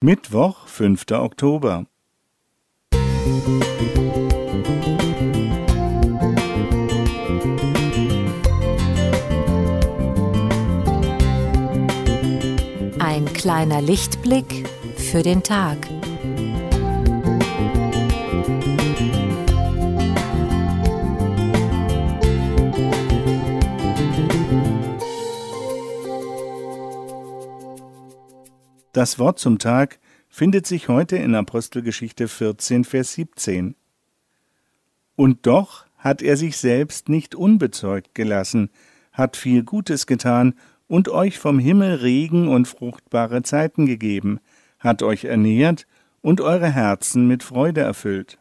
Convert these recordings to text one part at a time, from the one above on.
Mittwoch, 5. Oktober. Ein kleiner Lichtblick für den Tag. Das Wort zum Tag findet sich heute in Apostelgeschichte 14, Vers 17. Und doch hat er sich selbst nicht unbezeugt gelassen, hat viel Gutes getan und euch vom Himmel Regen und fruchtbare Zeiten gegeben, hat euch ernährt und eure Herzen mit Freude erfüllt.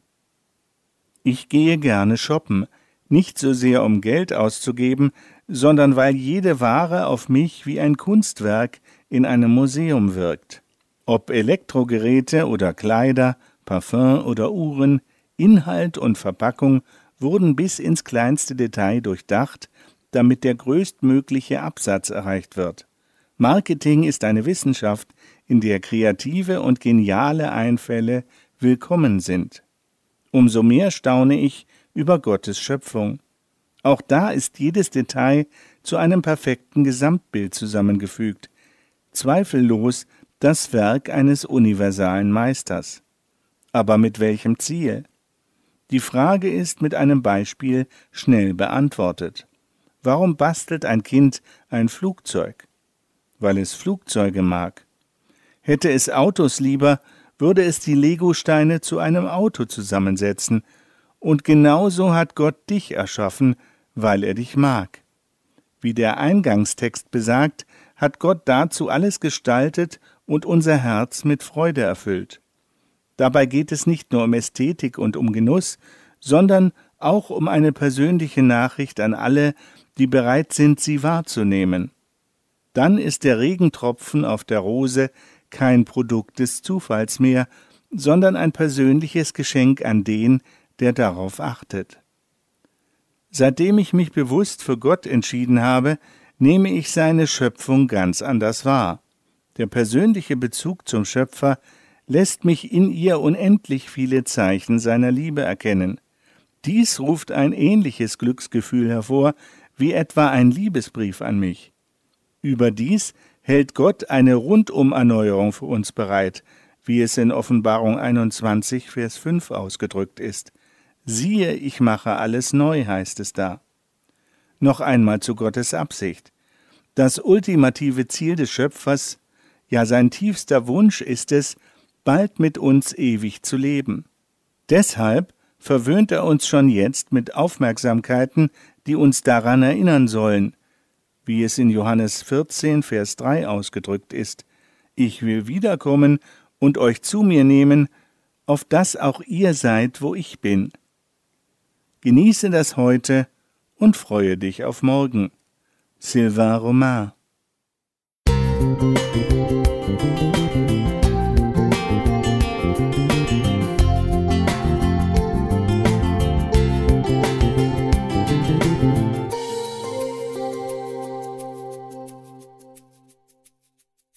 Ich gehe gerne shoppen, nicht so sehr um Geld auszugeben, sondern weil jede Ware auf mich wie ein Kunstwerk in einem Museum wirkt. Ob Elektrogeräte oder Kleider, Parfum oder Uhren, Inhalt und Verpackung wurden bis ins kleinste Detail durchdacht, damit der größtmögliche Absatz erreicht wird. Marketing ist eine Wissenschaft, in der kreative und geniale Einfälle willkommen sind. Umso mehr staune ich über Gottes Schöpfung. Auch da ist jedes Detail zu einem perfekten Gesamtbild zusammengefügt, zweifellos das Werk eines universalen Meisters. Aber mit welchem Ziel? Die Frage ist mit einem Beispiel schnell beantwortet. Warum bastelt ein Kind ein Flugzeug? Weil es Flugzeuge mag. Hätte es Autos lieber, würde es die Legosteine zu einem Auto zusammensetzen, und genauso hat Gott dich erschaffen, weil er dich mag. Wie der Eingangstext besagt, hat Gott dazu alles gestaltet und unser Herz mit Freude erfüllt. Dabei geht es nicht nur um Ästhetik und um Genuss, sondern auch um eine persönliche Nachricht an alle, die bereit sind, sie wahrzunehmen. Dann ist der Regentropfen auf der Rose kein Produkt des Zufalls mehr, sondern ein persönliches Geschenk an den, der darauf achtet. Seitdem ich mich bewusst für Gott entschieden habe, nehme ich seine Schöpfung ganz anders wahr. Der persönliche Bezug zum Schöpfer lässt mich in ihr unendlich viele Zeichen seiner Liebe erkennen. Dies ruft ein ähnliches Glücksgefühl hervor, wie etwa ein Liebesbrief an mich. Überdies hält Gott eine Rundumerneuerung für uns bereit, wie es in Offenbarung 21, Vers 5 ausgedrückt ist. Siehe, ich mache alles neu, heißt es da. Noch einmal zu Gottes Absicht. Das ultimative Ziel des Schöpfers, ja sein tiefster Wunsch ist es, bald mit uns ewig zu leben. Deshalb verwöhnt er uns schon jetzt mit Aufmerksamkeiten, die uns daran erinnern sollen, wie es in Johannes 14, Vers 3 ausgedrückt ist. Ich will wiederkommen und euch zu mir nehmen, auf dass auch ihr seid, wo ich bin. Genieße das heute und freue dich auf morgen. Sylvain Romain